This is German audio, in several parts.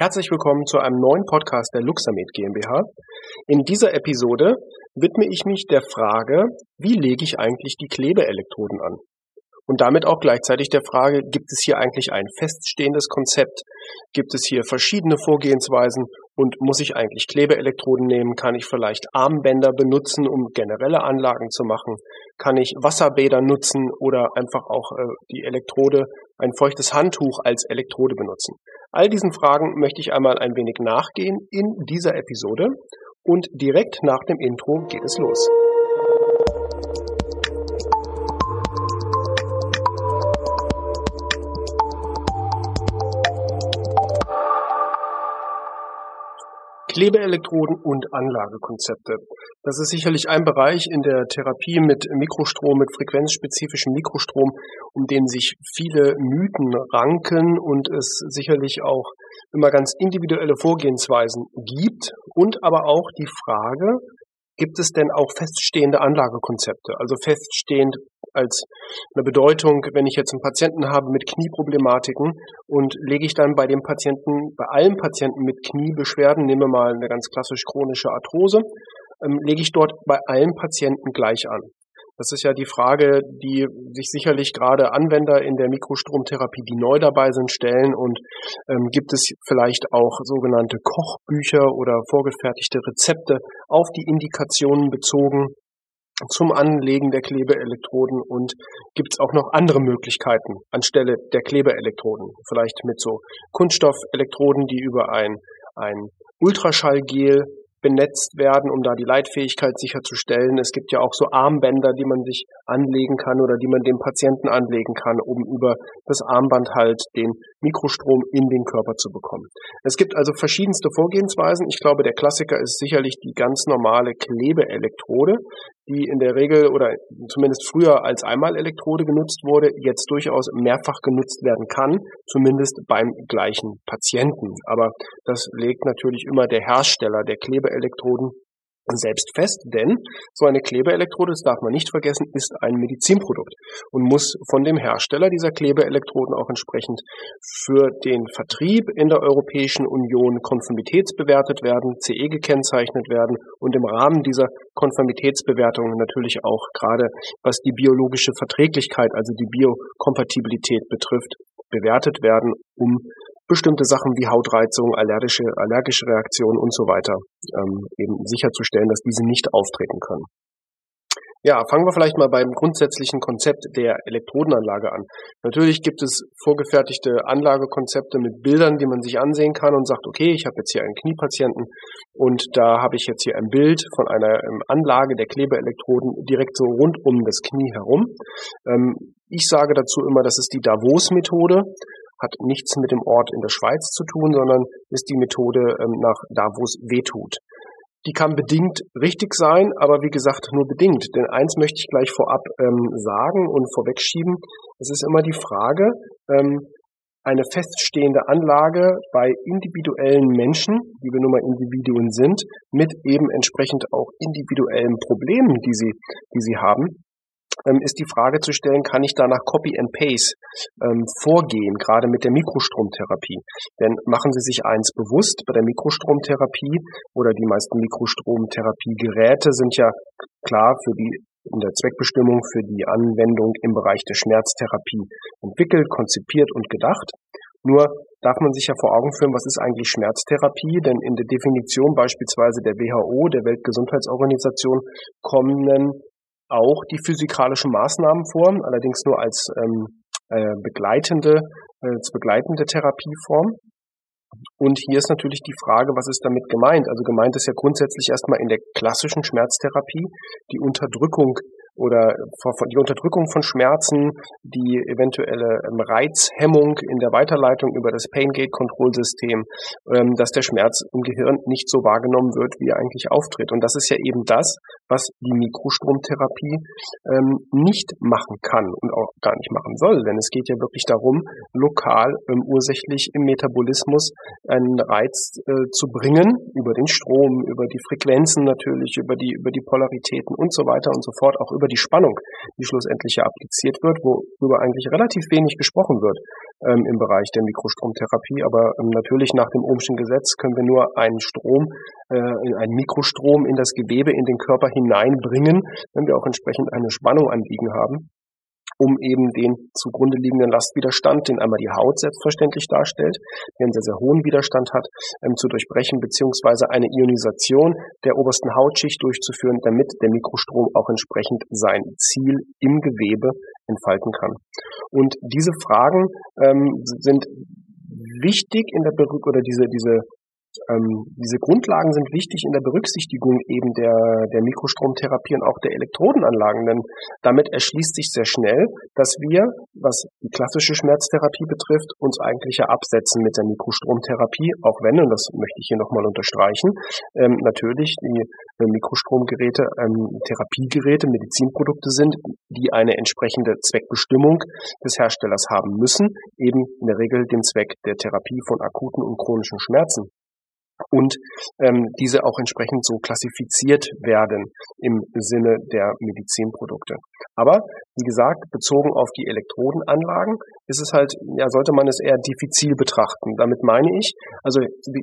Herzlich willkommen zu einem neuen Podcast der Luxamed GmbH. In dieser Episode widme ich mich der Frage, wie lege ich eigentlich die Klebeelektroden an? Und damit auch gleichzeitig der Frage, gibt es hier eigentlich ein feststehendes Konzept? Gibt es hier verschiedene Vorgehensweisen? Und muss ich eigentlich Klebeelektroden nehmen? Kann ich vielleicht Armbänder benutzen, um generelle Anlagen zu machen? Kann ich Wasserbäder nutzen oder einfach auch äh, die Elektrode, ein feuchtes Handtuch als Elektrode benutzen? All diesen Fragen möchte ich einmal ein wenig nachgehen in dieser Episode und direkt nach dem Intro geht es los. Klebeelektroden und Anlagekonzepte. Das ist sicherlich ein Bereich in der Therapie mit Mikrostrom, mit frequenzspezifischem Mikrostrom, um den sich viele Mythen ranken und es sicherlich auch immer ganz individuelle Vorgehensweisen gibt und aber auch die Frage, gibt es denn auch feststehende Anlagekonzepte? Also feststehend als eine Bedeutung, wenn ich jetzt einen Patienten habe mit Knieproblematiken und lege ich dann bei dem Patienten, bei allen Patienten mit Kniebeschwerden, nehmen wir mal eine ganz klassisch chronische Arthrose, ähm, lege ich dort bei allen Patienten gleich an. Das ist ja die Frage, die sich sicherlich gerade Anwender in der Mikrostromtherapie, die neu dabei sind, stellen. Und ähm, gibt es vielleicht auch sogenannte Kochbücher oder vorgefertigte Rezepte auf die Indikationen bezogen zum Anlegen der Klebeelektroden und gibt es auch noch andere Möglichkeiten anstelle der Klebeelektroden. Vielleicht mit so Kunststoffelektroden, die über ein, ein Ultraschallgel benetzt werden, um da die Leitfähigkeit sicherzustellen. Es gibt ja auch so Armbänder, die man sich anlegen kann oder die man dem Patienten anlegen kann, um über das Armband halt den Mikrostrom in den Körper zu bekommen. Es gibt also verschiedenste Vorgehensweisen. Ich glaube, der Klassiker ist sicherlich die ganz normale Klebeelektrode, die in der Regel oder zumindest früher als Einmalelektrode genutzt wurde, jetzt durchaus mehrfach genutzt werden kann, zumindest beim gleichen Patienten. Aber das legt natürlich immer der Hersteller der Klebeelektroden selbst fest, denn so eine Klebeelektrode, das darf man nicht vergessen, ist ein Medizinprodukt und muss von dem Hersteller dieser Klebeelektroden auch entsprechend für den Vertrieb in der Europäischen Union konformitätsbewertet werden, CE gekennzeichnet werden und im Rahmen dieser Konformitätsbewertung natürlich auch gerade was die biologische Verträglichkeit, also die Biokompatibilität betrifft, bewertet werden, um bestimmte Sachen wie Hautreizung, allergische, allergische Reaktionen und so weiter ähm, eben sicherzustellen, dass diese nicht auftreten können. Ja, fangen wir vielleicht mal beim grundsätzlichen Konzept der Elektrodenanlage an. Natürlich gibt es vorgefertigte Anlagekonzepte mit Bildern, die man sich ansehen kann und sagt, okay, ich habe jetzt hier einen Kniepatienten und da habe ich jetzt hier ein Bild von einer ähm, Anlage der Klebeelektroden direkt so rund um das Knie herum. Ähm, ich sage dazu immer, das ist die Davos-Methode hat nichts mit dem Ort in der Schweiz zu tun, sondern ist die Methode ähm, nach da, wo es weh tut. Die kann bedingt richtig sein, aber wie gesagt nur bedingt. Denn eins möchte ich gleich vorab ähm, sagen und vorwegschieben. Es ist immer die Frage, ähm, eine feststehende Anlage bei individuellen Menschen, die wir nun mal Individuen sind, mit eben entsprechend auch individuellen Problemen, die sie, die sie haben, ist die Frage zu stellen, kann ich da nach Copy and Paste ähm, vorgehen, gerade mit der Mikrostromtherapie? Denn machen Sie sich eins bewusst, bei der Mikrostromtherapie oder die meisten Mikrostromtherapiegeräte sind ja klar für die in der Zweckbestimmung für die Anwendung im Bereich der Schmerztherapie entwickelt, konzipiert und gedacht. Nur darf man sich ja vor Augen führen, was ist eigentlich Schmerztherapie? Denn in der Definition beispielsweise der WHO, der Weltgesundheitsorganisation, kommen auch die physikalischen Maßnahmen vor, allerdings nur als ähm, äh, begleitende, äh, als begleitende Therapieform. Und hier ist natürlich die Frage, was ist damit gemeint? Also gemeint ist ja grundsätzlich erstmal in der klassischen Schmerztherapie die Unterdrückung oder die Unterdrückung von Schmerzen, die eventuelle ähm, Reizhemmung in der Weiterleitung über das Pain-Gate-Kontrollsystem, ähm, dass der Schmerz im Gehirn nicht so wahrgenommen wird, wie er eigentlich auftritt. Und das ist ja eben das, was die Mikrostromtherapie ähm, nicht machen kann und auch gar nicht machen soll. Denn es geht ja wirklich darum, lokal ursächlich im Metabolismus einen Reiz äh, zu bringen, über den Strom, über die Frequenzen natürlich, über die, über die Polaritäten und so weiter und so fort, auch über die Spannung, die schlussendlich ja appliziert wird, worüber eigentlich relativ wenig gesprochen wird. Ähm, im Bereich der Mikrostromtherapie. Aber ähm, natürlich nach dem Ohmschen Gesetz können wir nur einen Strom, äh, einen Mikrostrom in das Gewebe, in den Körper hineinbringen, wenn wir auch entsprechend eine Spannung anliegen haben um eben den zugrunde liegenden Lastwiderstand, den einmal die Haut selbstverständlich darstellt, der einen sehr, sehr hohen Widerstand hat, ähm, zu durchbrechen, beziehungsweise eine Ionisation der obersten Hautschicht durchzuführen, damit der Mikrostrom auch entsprechend sein Ziel im Gewebe entfalten kann. Und diese Fragen ähm, sind wichtig in der Berück oder diese, diese ähm, diese Grundlagen sind wichtig in der Berücksichtigung eben der, der Mikrostromtherapie und auch der Elektrodenanlagen, denn damit erschließt sich sehr schnell, dass wir, was die klassische Schmerztherapie betrifft, uns eigentlich ja absetzen mit der Mikrostromtherapie, auch wenn, und das möchte ich hier nochmal unterstreichen, ähm, natürlich die äh, Mikrostromgeräte ähm, Therapiegeräte, Medizinprodukte sind, die eine entsprechende Zweckbestimmung des Herstellers haben müssen, eben in der Regel den Zweck der Therapie von akuten und chronischen Schmerzen und ähm, diese auch entsprechend so klassifiziert werden im Sinne der Medizinprodukte. Aber wie gesagt, bezogen auf die Elektrodenanlagen ist es halt, ja, sollte man es eher diffizil betrachten. Damit meine ich, also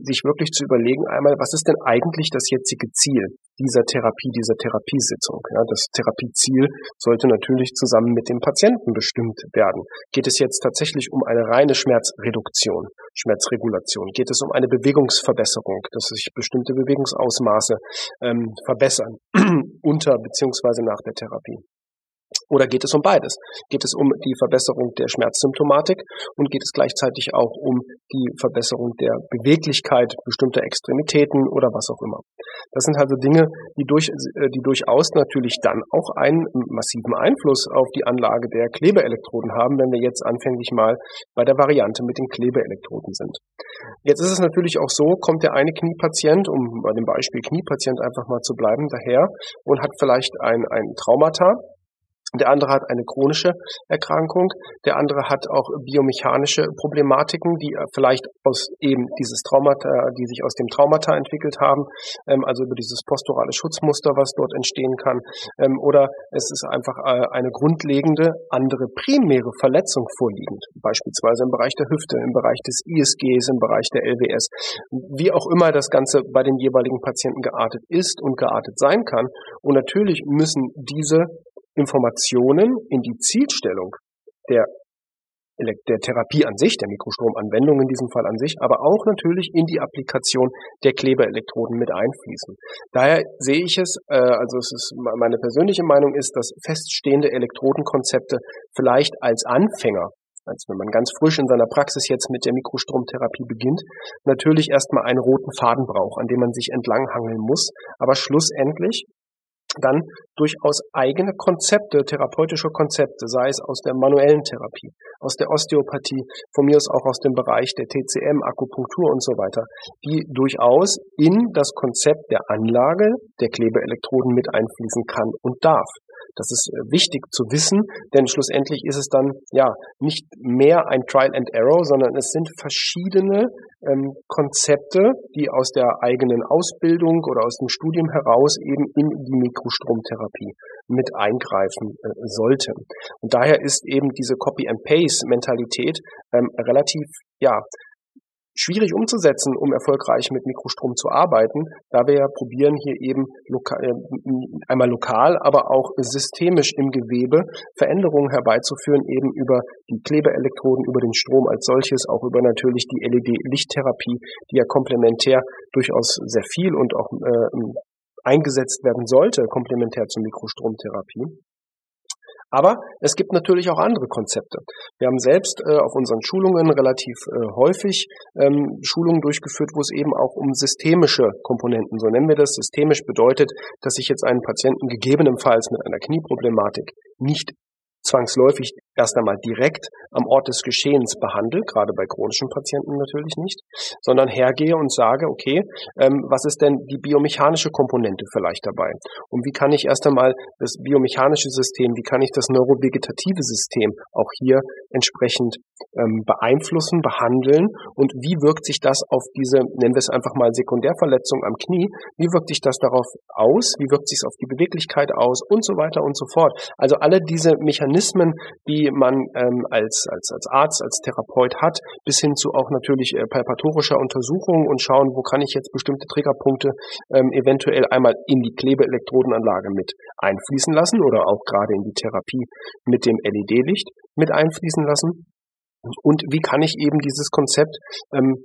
sich wirklich zu überlegen einmal, was ist denn eigentlich das jetzige Ziel dieser Therapie, dieser Therapiesitzung? Ja, das Therapieziel sollte natürlich zusammen mit dem Patienten bestimmt werden. Geht es jetzt tatsächlich um eine reine Schmerzreduktion, Schmerzregulation? Geht es um eine Bewegungsverbesserung, dass sich bestimmte Bewegungsausmaße ähm, verbessern unter beziehungsweise nach der Therapie? Oder geht es um beides? Geht es um die Verbesserung der Schmerzsymptomatik und geht es gleichzeitig auch um die Verbesserung der Beweglichkeit bestimmter Extremitäten oder was auch immer? Das sind also Dinge, die, durch, äh, die durchaus natürlich dann auch einen massiven Einfluss auf die Anlage der Klebeelektroden haben, wenn wir jetzt anfänglich mal bei der Variante mit den Klebeelektroden sind. Jetzt ist es natürlich auch so, kommt der eine Kniepatient, um bei dem Beispiel Kniepatient einfach mal zu bleiben, daher und hat vielleicht ein, ein Traumata, der andere hat eine chronische Erkrankung, der andere hat auch biomechanische Problematiken, die vielleicht aus eben dieses Traumata, die sich aus dem Traumata entwickelt haben, ähm, also über dieses posturale Schutzmuster, was dort entstehen kann, ähm, oder es ist einfach äh, eine grundlegende andere primäre Verletzung vorliegend, beispielsweise im Bereich der Hüfte, im Bereich des ISGs, im Bereich der LWS, wie auch immer das Ganze bei den jeweiligen Patienten geartet ist und geartet sein kann. Und natürlich müssen diese Informationen in die Zielstellung der der Therapie an sich, der Mikrostromanwendung in diesem Fall an sich, aber auch natürlich in die Applikation der Klebeelektroden mit einfließen. Daher sehe ich es, äh, also es ist meine persönliche Meinung ist, dass feststehende Elektrodenkonzepte vielleicht als Anfänger als wenn man ganz frisch in seiner Praxis jetzt mit der Mikrostromtherapie beginnt, natürlich erstmal einen roten Faden braucht, an dem man sich entlanghangeln muss. Aber schlussendlich dann durchaus eigene Konzepte, therapeutische Konzepte, sei es aus der manuellen Therapie, aus der Osteopathie, von mir aus auch aus dem Bereich der TCM, Akupunktur und so weiter, die durchaus in das Konzept der Anlage der Klebeelektroden mit einfließen kann und darf. Das ist äh, wichtig zu wissen, denn schlussendlich ist es dann ja nicht mehr ein Trial and Error, sondern es sind verschiedene ähm, Konzepte, die aus der eigenen Ausbildung oder aus dem Studium heraus eben in die Mikrostromtherapie mit eingreifen äh, sollten. Und daher ist eben diese Copy-and-Paste-Mentalität ähm, relativ ja, schwierig umzusetzen, um erfolgreich mit Mikrostrom zu arbeiten, da wir ja probieren hier eben lokal, äh, einmal lokal, aber auch systemisch im Gewebe Veränderungen herbeizuführen, eben über die Klebeelektroden, über den Strom als solches, auch über natürlich die LED-Lichttherapie, die ja komplementär durchaus sehr viel und auch äh, eingesetzt werden sollte, komplementär zur Mikrostromtherapie. Aber es gibt natürlich auch andere Konzepte. Wir haben selbst äh, auf unseren Schulungen relativ äh, häufig ähm, Schulungen durchgeführt, wo es eben auch um systemische Komponenten, so nennen wir das, systemisch bedeutet, dass ich jetzt einen Patienten gegebenenfalls mit einer Knieproblematik nicht zwangsläufig erst einmal direkt am Ort des Geschehens behandle, gerade bei chronischen Patienten natürlich nicht, sondern hergehe und sage, okay, ähm, was ist denn die biomechanische Komponente vielleicht dabei? Und wie kann ich erst einmal das biomechanische System, wie kann ich das neurovegetative System auch hier entsprechend ähm, beeinflussen, behandeln und wie wirkt sich das auf diese, nennen wir es einfach mal Sekundärverletzung am Knie, wie wirkt sich das darauf aus, wie wirkt sich es auf die Beweglichkeit aus und so weiter und so fort. Also alle diese Mechanismen, die man ähm, als, als, als Arzt, als Therapeut hat, bis hin zu auch natürlich äh, palpatorischer Untersuchung und schauen, wo kann ich jetzt bestimmte Triggerpunkte ähm, eventuell einmal in die Klebeelektrodenanlage mit einfließen lassen oder auch gerade in die Therapie mit dem LED-Licht mit einfließen lassen. Und wie kann ich eben dieses Konzept ähm,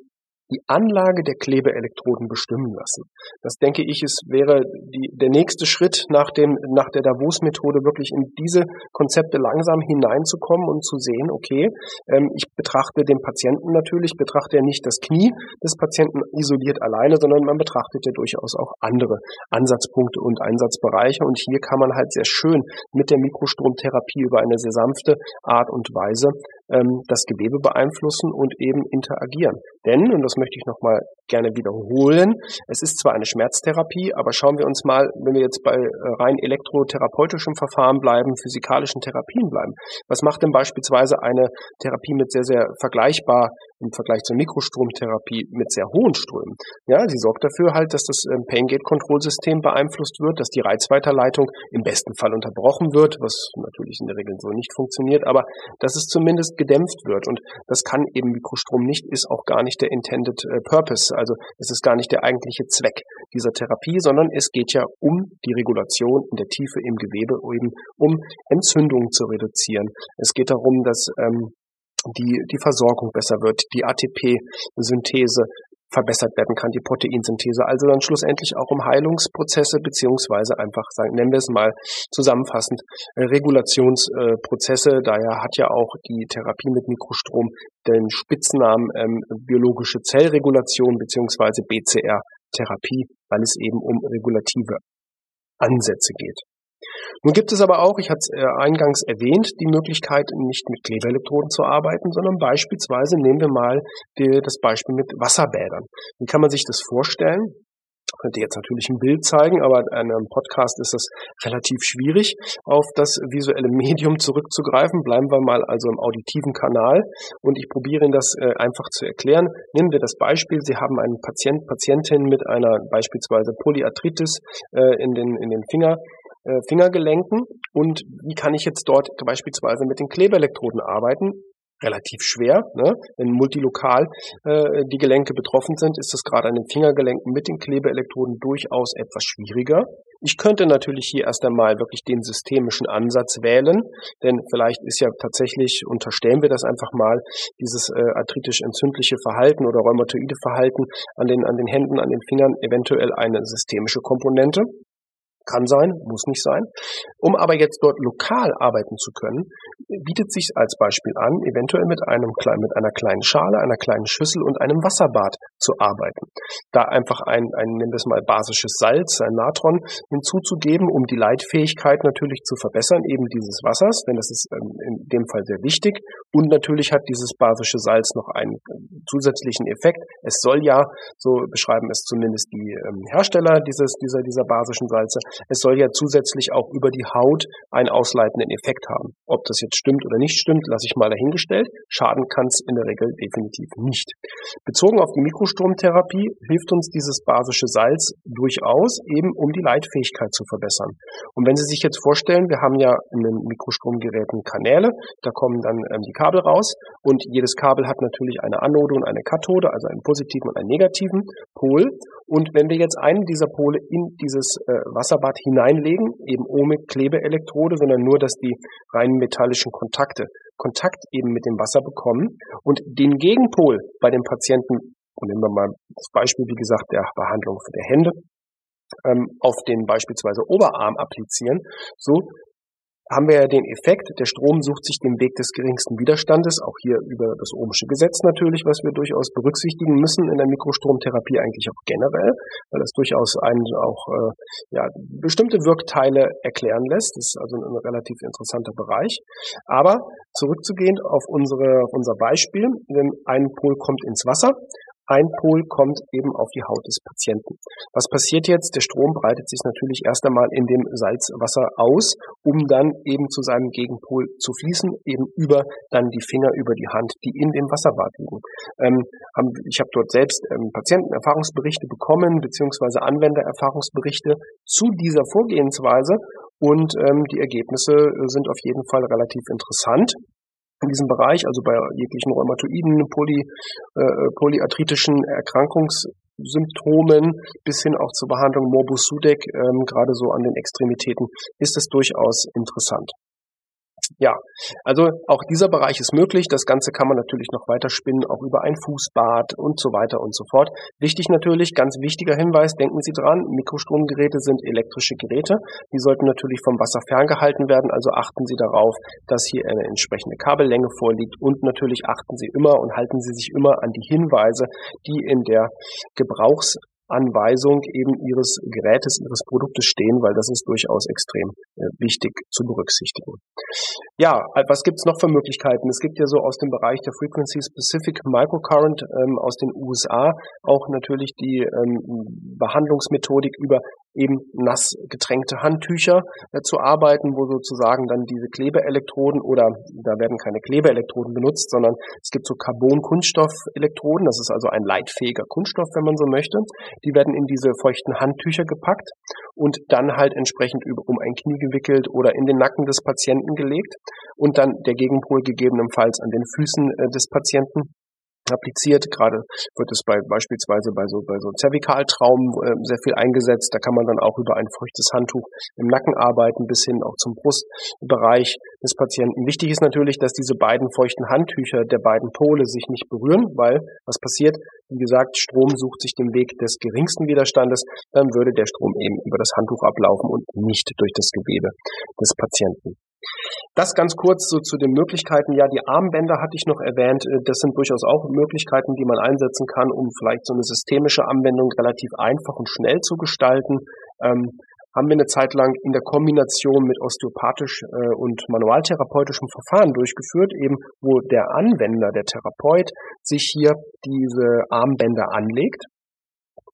die Anlage der Klebeelektroden bestimmen lassen. Das denke ich, es wäre die, der nächste Schritt nach dem, nach der Davos-Methode wirklich in diese Konzepte langsam hineinzukommen und zu sehen, okay, ähm, ich betrachte den Patienten natürlich, betrachte ja nicht das Knie des Patienten isoliert alleine, sondern man betrachtet ja durchaus auch andere Ansatzpunkte und Einsatzbereiche und hier kann man halt sehr schön mit der Mikrostromtherapie über eine sehr sanfte Art und Weise ähm, das Gewebe beeinflussen und eben interagieren. Denn, und das möchte ich nochmal gerne wiederholen, es ist zwar eine Schmerztherapie, aber schauen wir uns mal, wenn wir jetzt bei äh, rein elektrotherapeutischen Verfahren bleiben, physikalischen Therapien bleiben. Was macht denn beispielsweise eine Therapie mit sehr, sehr vergleichbar im Vergleich zur Mikrostromtherapie mit sehr hohen Strömen? Ja, sie sorgt dafür halt, dass das ähm, Pain Gate Kontrollsystem beeinflusst wird, dass die Reizweiterleitung im besten Fall unterbrochen wird, was natürlich in der Regel so nicht funktioniert, aber dass es zumindest gedämpft wird. Und das kann eben Mikrostrom nicht, ist auch gar nicht der intended äh, purpose. Also es ist gar nicht der eigentliche Zweck dieser Therapie, sondern es geht ja um die Regulation in der Tiefe im Gewebe, eben um Entzündungen zu reduzieren. Es geht darum, dass ähm, die, die Versorgung besser wird, die ATP-Synthese verbessert werden kann, die Proteinsynthese. Also dann schlussendlich auch um Heilungsprozesse beziehungsweise einfach sagen, nennen wir es mal zusammenfassend Regulationsprozesse. Daher hat ja auch die Therapie mit Mikrostrom den Spitznamen ähm, biologische Zellregulation beziehungsweise BCR-Therapie, weil es eben um regulative Ansätze geht. Nun gibt es aber auch, ich hatte es äh, eingangs erwähnt, die Möglichkeit, nicht mit Klebeelektroden zu arbeiten, sondern beispielsweise nehmen wir mal die, das Beispiel mit Wasserbädern. Wie kann man sich das vorstellen? Ich könnte jetzt natürlich ein Bild zeigen, aber in einem Podcast ist es relativ schwierig, auf das visuelle Medium zurückzugreifen. Bleiben wir mal also im auditiven Kanal und ich probiere Ihnen das äh, einfach zu erklären. Nehmen wir das Beispiel, Sie haben einen Patient, Patientin mit einer beispielsweise Polyarthritis äh, in den, in den Finger äh, Fingergelenken und wie kann ich jetzt dort beispielsweise mit den Klebeelektroden arbeiten? Relativ schwer, ne? wenn multilokal äh, die Gelenke betroffen sind, ist es gerade an den Fingergelenken mit den Klebeelektroden durchaus etwas schwieriger. Ich könnte natürlich hier erst einmal wirklich den systemischen Ansatz wählen, denn vielleicht ist ja tatsächlich, unterstellen wir das einfach mal, dieses äh, arthritisch-entzündliche Verhalten oder rheumatoide Verhalten an den, an den Händen, an den Fingern eventuell eine systemische Komponente. Kann sein, muss nicht sein. Um aber jetzt dort lokal arbeiten zu können, bietet sich als Beispiel an, eventuell mit einem mit einer kleinen Schale, einer kleinen Schüssel und einem Wasserbad zu arbeiten. Da einfach ein, ein nennen wir es mal basisches Salz, ein Natron hinzuzugeben, um die Leitfähigkeit natürlich zu verbessern, eben dieses Wassers, denn das ist ähm, in dem Fall sehr wichtig. Und natürlich hat dieses basische Salz noch einen zusätzlichen Effekt. Es soll ja, so beschreiben es zumindest die ähm, Hersteller dieses, dieser, dieser basischen Salze, es soll ja zusätzlich auch über die Haut einen ausleitenden Effekt haben. Ob das jetzt stimmt oder nicht stimmt, lasse ich mal dahingestellt. Schaden kann es in der Regel definitiv nicht. Bezogen auf die Mikrostromtherapie hilft uns dieses basische Salz durchaus eben, um die Leitfähigkeit zu verbessern. Und wenn Sie sich jetzt vorstellen, wir haben ja in den Mikrostromgeräten Kanäle, da kommen dann ähm, die Kabel raus und jedes Kabel hat natürlich eine Anode und eine Kathode, also einen positiven und einen negativen Pol. Und wenn wir jetzt einen dieser Pole in dieses äh, Wasserbad hineinlegen, eben ohne Klebeelektrode, sondern nur, dass die reinen metallischen Kontakte Kontakt eben mit dem Wasser bekommen. Und den Gegenpol bei dem Patienten, und nehmen wir mal das Beispiel, wie gesagt, der Behandlung der Hände, ähm, auf den beispielsweise Oberarm applizieren, so haben wir ja den Effekt, der Strom sucht sich den Weg des geringsten Widerstandes, auch hier über das ohmische Gesetz natürlich, was wir durchaus berücksichtigen müssen in der Mikrostromtherapie eigentlich auch generell, weil das durchaus einen auch äh, ja, bestimmte Wirkteile erklären lässt. Das ist also ein, ein relativ interessanter Bereich. Aber zurückzugehen auf unsere, unser Beispiel, denn ein Pol kommt ins Wasser, ein Pol kommt eben auf die Haut des Patienten. Was passiert jetzt? Der Strom breitet sich natürlich erst einmal in dem Salzwasser aus, um dann eben zu seinem Gegenpol zu fließen, eben über dann die Finger, über die Hand, die in dem Wasserbad liegen. Ähm, haben, ich habe dort selbst ähm, Patientenerfahrungsberichte bekommen, beziehungsweise Anwendererfahrungsberichte zu dieser Vorgehensweise und ähm, die Ergebnisse sind auf jeden Fall relativ interessant in diesem Bereich, also bei jeglichen Rheumatoiden, Poly, äh, polyarthritischen Erkrankungssymptomen bis hin auch zur Behandlung Morbus Sudeck, ähm, gerade so an den Extremitäten, ist es durchaus interessant. Ja, also auch dieser Bereich ist möglich. Das Ganze kann man natürlich noch weiter spinnen, auch über ein Fußbad und so weiter und so fort. Wichtig natürlich, ganz wichtiger Hinweis, denken Sie dran, Mikrostromgeräte sind elektrische Geräte. Die sollten natürlich vom Wasser ferngehalten werden, also achten Sie darauf, dass hier eine entsprechende Kabellänge vorliegt und natürlich achten Sie immer und halten Sie sich immer an die Hinweise, die in der Gebrauchs Anweisung eben ihres Gerätes, ihres Produktes stehen, weil das ist durchaus extrem äh, wichtig zu berücksichtigen. Ja, was gibt's noch für Möglichkeiten? Es gibt ja so aus dem Bereich der Frequency Specific Microcurrent ähm, aus den USA auch natürlich die ähm, Behandlungsmethodik über eben nass getränkte Handtücher äh, zu arbeiten, wo sozusagen dann diese Klebeelektroden oder da werden keine Klebeelektroden benutzt, sondern es gibt so Carbon-Kunststoff-Elektroden, das ist also ein leitfähiger Kunststoff, wenn man so möchte. Die werden in diese feuchten Handtücher gepackt und dann halt entsprechend um ein Knie gewickelt oder in den Nacken des Patienten gelegt und dann der Gegenpol gegebenenfalls an den Füßen äh, des Patienten appliziert. Gerade wird es bei beispielsweise bei so bei so Zervikaltraumen äh, sehr viel eingesetzt. Da kann man dann auch über ein feuchtes Handtuch im Nacken arbeiten, bis hin auch zum Brustbereich des Patienten. Wichtig ist natürlich, dass diese beiden feuchten Handtücher der beiden Pole sich nicht berühren, weil was passiert? Wie gesagt, Strom sucht sich den Weg des geringsten Widerstandes, dann würde der Strom eben über das Handtuch ablaufen und nicht durch das Gewebe des Patienten. Das ganz kurz so zu den Möglichkeiten. Ja, die Armbänder hatte ich noch erwähnt. Äh, das sind durchaus auch Möglichkeiten, die man einsetzen kann, um vielleicht so eine systemische Anwendung relativ einfach und schnell zu gestalten. Ähm, haben wir eine Zeit lang in der Kombination mit osteopathisch äh, und manualtherapeutischem Verfahren durchgeführt, eben wo der Anwender, der Therapeut, sich hier diese Armbänder anlegt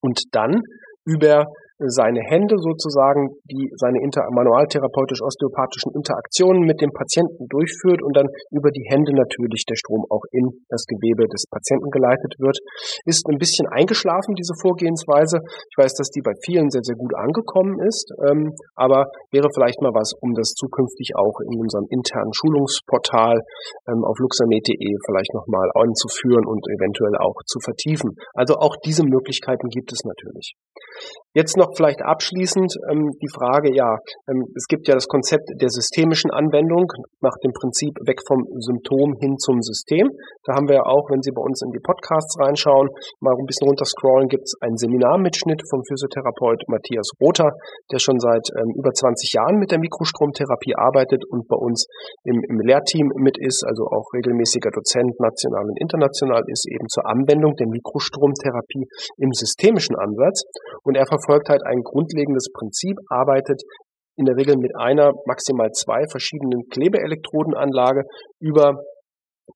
und dann über seine Hände sozusagen, die seine inter manualtherapeutisch-osteopathischen Interaktionen mit dem Patienten durchführt und dann über die Hände natürlich der Strom auch in das Gewebe des Patienten geleitet wird. Ist ein bisschen eingeschlafen, diese Vorgehensweise. Ich weiß, dass die bei vielen sehr, sehr gut angekommen ist, ähm, aber wäre vielleicht mal was, um das zukünftig auch in unserem internen Schulungsportal ähm, auf luxamed.de vielleicht nochmal anzuführen und eventuell auch zu vertiefen. Also auch diese Möglichkeiten gibt es natürlich. Jetzt noch vielleicht abschließend ähm, die Frage, ja, ähm, es gibt ja das Konzept der systemischen Anwendung nach dem Prinzip weg vom Symptom hin zum System. Da haben wir ja auch, wenn Sie bei uns in die Podcasts reinschauen, mal ein bisschen runterscrollen, gibt es einen Seminarmitschnitt vom Physiotherapeut Matthias Rother, der schon seit ähm, über 20 Jahren mit der Mikrostromtherapie arbeitet und bei uns im, im Lehrteam mit ist, also auch regelmäßiger Dozent national und international ist, eben zur Anwendung der Mikrostromtherapie im systemischen Ansatz. Und er verfolgt halt ein grundlegendes Prinzip, arbeitet in der Regel mit einer, maximal zwei verschiedenen Klebeelektrodenanlage über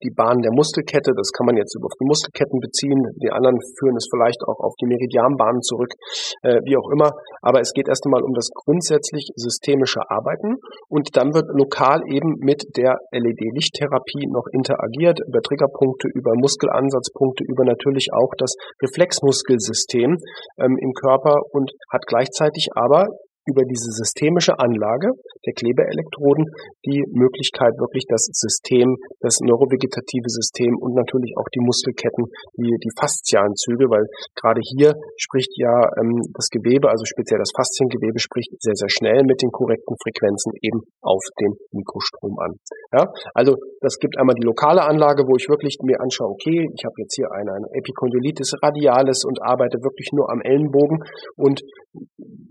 die Bahn der Muskelkette. Das kann man jetzt über die Muskelketten beziehen. Die anderen führen es vielleicht auch auf die Meridianbahnen zurück, äh, wie auch immer. Aber es geht erst einmal um das grundsätzlich systemische Arbeiten und dann wird lokal eben mit der LED-Lichttherapie noch interagiert über Triggerpunkte, über Muskelansatzpunkte, über natürlich auch das Reflexmuskelsystem ähm, im Körper und hat gleichzeitig aber über diese systemische Anlage der Klebeelektroden die Möglichkeit, wirklich das System, das neurovegetative System und natürlich auch die Muskelketten, die, die faszialen weil gerade hier spricht ja ähm, das Gewebe, also speziell das Fasziengewebe, spricht sehr, sehr schnell mit den korrekten Frequenzen eben auf den Mikrostrom an. Ja, also das gibt einmal die lokale Anlage, wo ich wirklich mir anschaue, okay, ich habe jetzt hier eine, eine Epikondylitis radialis und arbeite wirklich nur am Ellenbogen und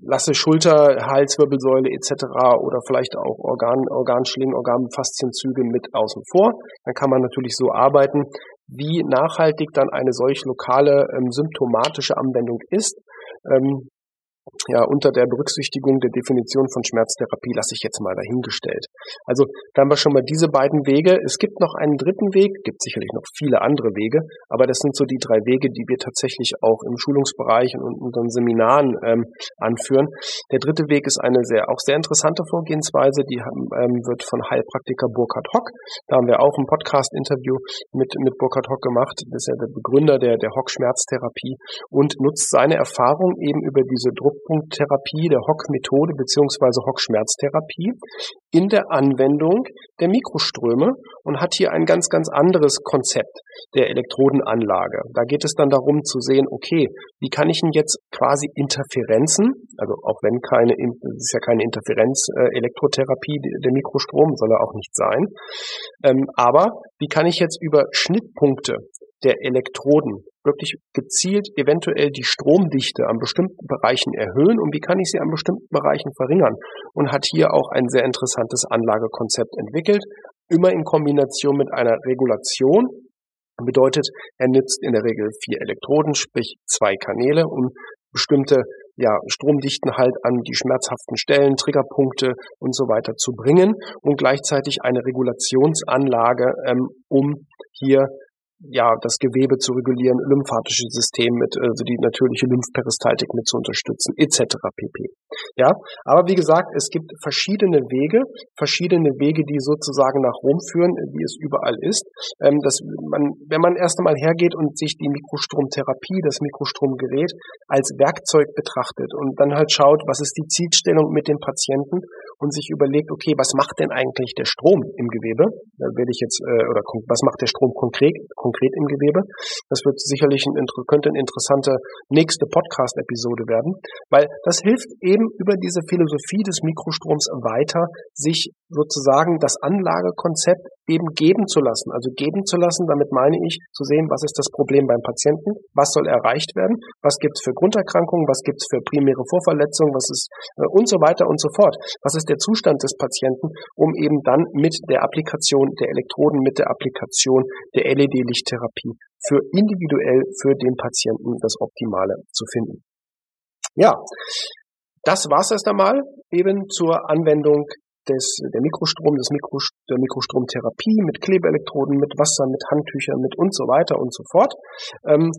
lasse Schulter, Halswirbelsäule etc. oder vielleicht auch Organ, Organschlingen, Organfaszienzüge mit außen vor. Dann kann man natürlich so arbeiten. Wie nachhaltig dann eine solch lokale ähm, symptomatische Anwendung ist, ähm, ja, unter der Berücksichtigung der Definition von Schmerztherapie lasse ich jetzt mal dahingestellt. Also da haben wir schon mal diese beiden Wege. Es gibt noch einen dritten Weg, gibt sicherlich noch viele andere Wege, aber das sind so die drei Wege, die wir tatsächlich auch im Schulungsbereich und in unseren Seminaren ähm, anführen. Der dritte Weg ist eine sehr auch sehr interessante Vorgehensweise, die ähm, wird von Heilpraktiker Burkhard Hock. Da haben wir auch ein Podcast-Interview mit, mit Burkhard Hock gemacht. Das ist ja der Begründer der, der Hock-Schmerztherapie und nutzt seine Erfahrung eben über diese Druck Schnittpunkttherapie, der Hock-Methode beziehungsweise Hock-Schmerztherapie in der Anwendung der Mikroströme und hat hier ein ganz, ganz anderes Konzept der Elektrodenanlage. Da geht es dann darum zu sehen, okay, wie kann ich denn jetzt quasi Interferenzen, also auch wenn keine, es ist ja keine Interferenz-Elektrotherapie, äh, der Mikrostrom soll er auch nicht sein, ähm, aber wie kann ich jetzt über Schnittpunkte der Elektroden wirklich gezielt eventuell die Stromdichte an bestimmten Bereichen erhöhen und wie kann ich sie an bestimmten Bereichen verringern und hat hier auch ein sehr interessantes Anlagekonzept entwickelt, immer in Kombination mit einer Regulation. Bedeutet, er nützt in der Regel vier Elektroden, sprich zwei Kanäle, um bestimmte ja, Stromdichten halt an die schmerzhaften Stellen, Triggerpunkte und so weiter zu bringen und gleichzeitig eine Regulationsanlage, ähm, um hier ja, das Gewebe zu regulieren, lymphatische System mit, also die natürliche Lymphperistaltik mit zu unterstützen, etc. pp. Ja, aber wie gesagt, es gibt verschiedene Wege, verschiedene Wege, die sozusagen nach Rom führen, wie es überall ist. Ähm, dass man, wenn man erst einmal hergeht und sich die Mikrostromtherapie, das Mikrostromgerät als Werkzeug betrachtet und dann halt schaut, was ist die Zielstellung mit dem Patienten und sich überlegt, okay, was macht denn eigentlich der Strom im Gewebe? Da werde ich jetzt, äh, oder was macht der Strom konkret, konkret im Gewebe. Das wird sicherlich ein, könnte eine interessante nächste Podcast-Episode werden, weil das hilft eben über diese Philosophie des Mikrostroms weiter, sich sozusagen das Anlagekonzept eben geben zu lassen. Also geben zu lassen, damit meine ich zu sehen, was ist das Problem beim Patienten, was soll erreicht werden, was gibt es für Grunderkrankungen, was gibt es für primäre Vorverletzungen, was ist äh, und so weiter und so fort. Was ist der Zustand des Patienten, um eben dann mit der Applikation der Elektroden, mit der Applikation der LED-Lichttherapie für individuell für den Patienten das Optimale zu finden. Ja, das war's erst einmal eben zur Anwendung des, der Mikrostrom, des Mikro, der Mikrostromtherapie mit Klebeelektroden, mit Wasser, mit Handtüchern, mit und so weiter und so fort. Ähm,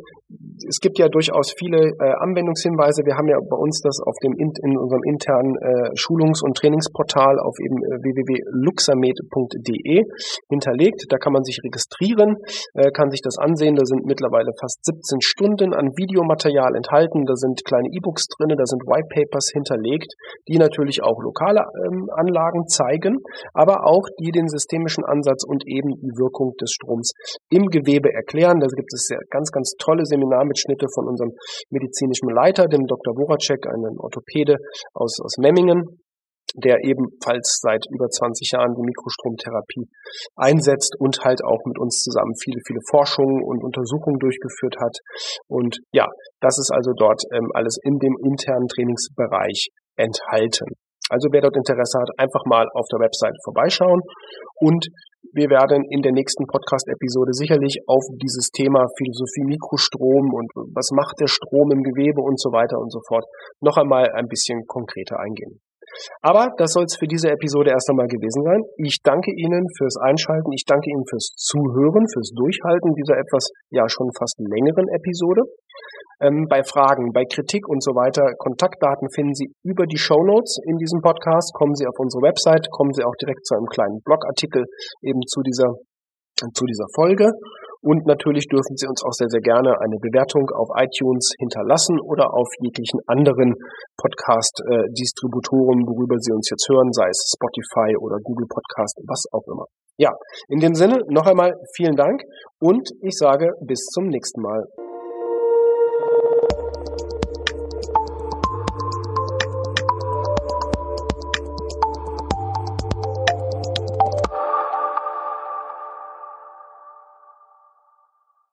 es gibt ja durchaus viele äh, Anwendungshinweise. Wir haben ja bei uns das auf dem in, unserem internen äh, Schulungs- und Trainingsportal auf eben äh, www.luxamed.de hinterlegt. Da kann man sich registrieren, äh, kann sich das ansehen. Da sind mittlerweile fast 17 Stunden an Videomaterial enthalten. Da sind kleine E-Books drin, da sind White Papers hinterlegt, die natürlich auch lokale ähm, Anlagen Anlagen zeigen, aber auch die den systemischen Ansatz und eben die Wirkung des Stroms im Gewebe erklären. Da gibt es ganz, ganz tolle Seminarmitschnitte von unserem medizinischen Leiter, dem Dr. Voracek, einem Orthopäde aus, aus Memmingen, der ebenfalls seit über 20 Jahren die Mikrostromtherapie einsetzt und halt auch mit uns zusammen viele, viele Forschungen und Untersuchungen durchgeführt hat. Und ja, das ist also dort ähm, alles in dem internen Trainingsbereich enthalten. Also wer dort Interesse hat, einfach mal auf der Website vorbeischauen und wir werden in der nächsten Podcast-Episode sicherlich auf dieses Thema Philosophie Mikrostrom und was macht der Strom im Gewebe und so weiter und so fort noch einmal ein bisschen konkreter eingehen. Aber das soll es für diese Episode erst einmal gewesen sein. Ich danke Ihnen fürs Einschalten, ich danke Ihnen fürs Zuhören, fürs Durchhalten dieser etwas ja schon fast längeren Episode. Ähm, bei Fragen, bei Kritik und so weiter, Kontaktdaten finden Sie über die Show Notes in diesem Podcast. Kommen Sie auf unsere Website, kommen Sie auch direkt zu einem kleinen Blogartikel eben zu dieser, zu dieser Folge. Und natürlich dürfen Sie uns auch sehr, sehr gerne eine Bewertung auf iTunes hinterlassen oder auf jeglichen anderen Podcast-Distributoren, worüber Sie uns jetzt hören, sei es Spotify oder Google Podcast, was auch immer. Ja, in dem Sinne noch einmal vielen Dank und ich sage bis zum nächsten Mal.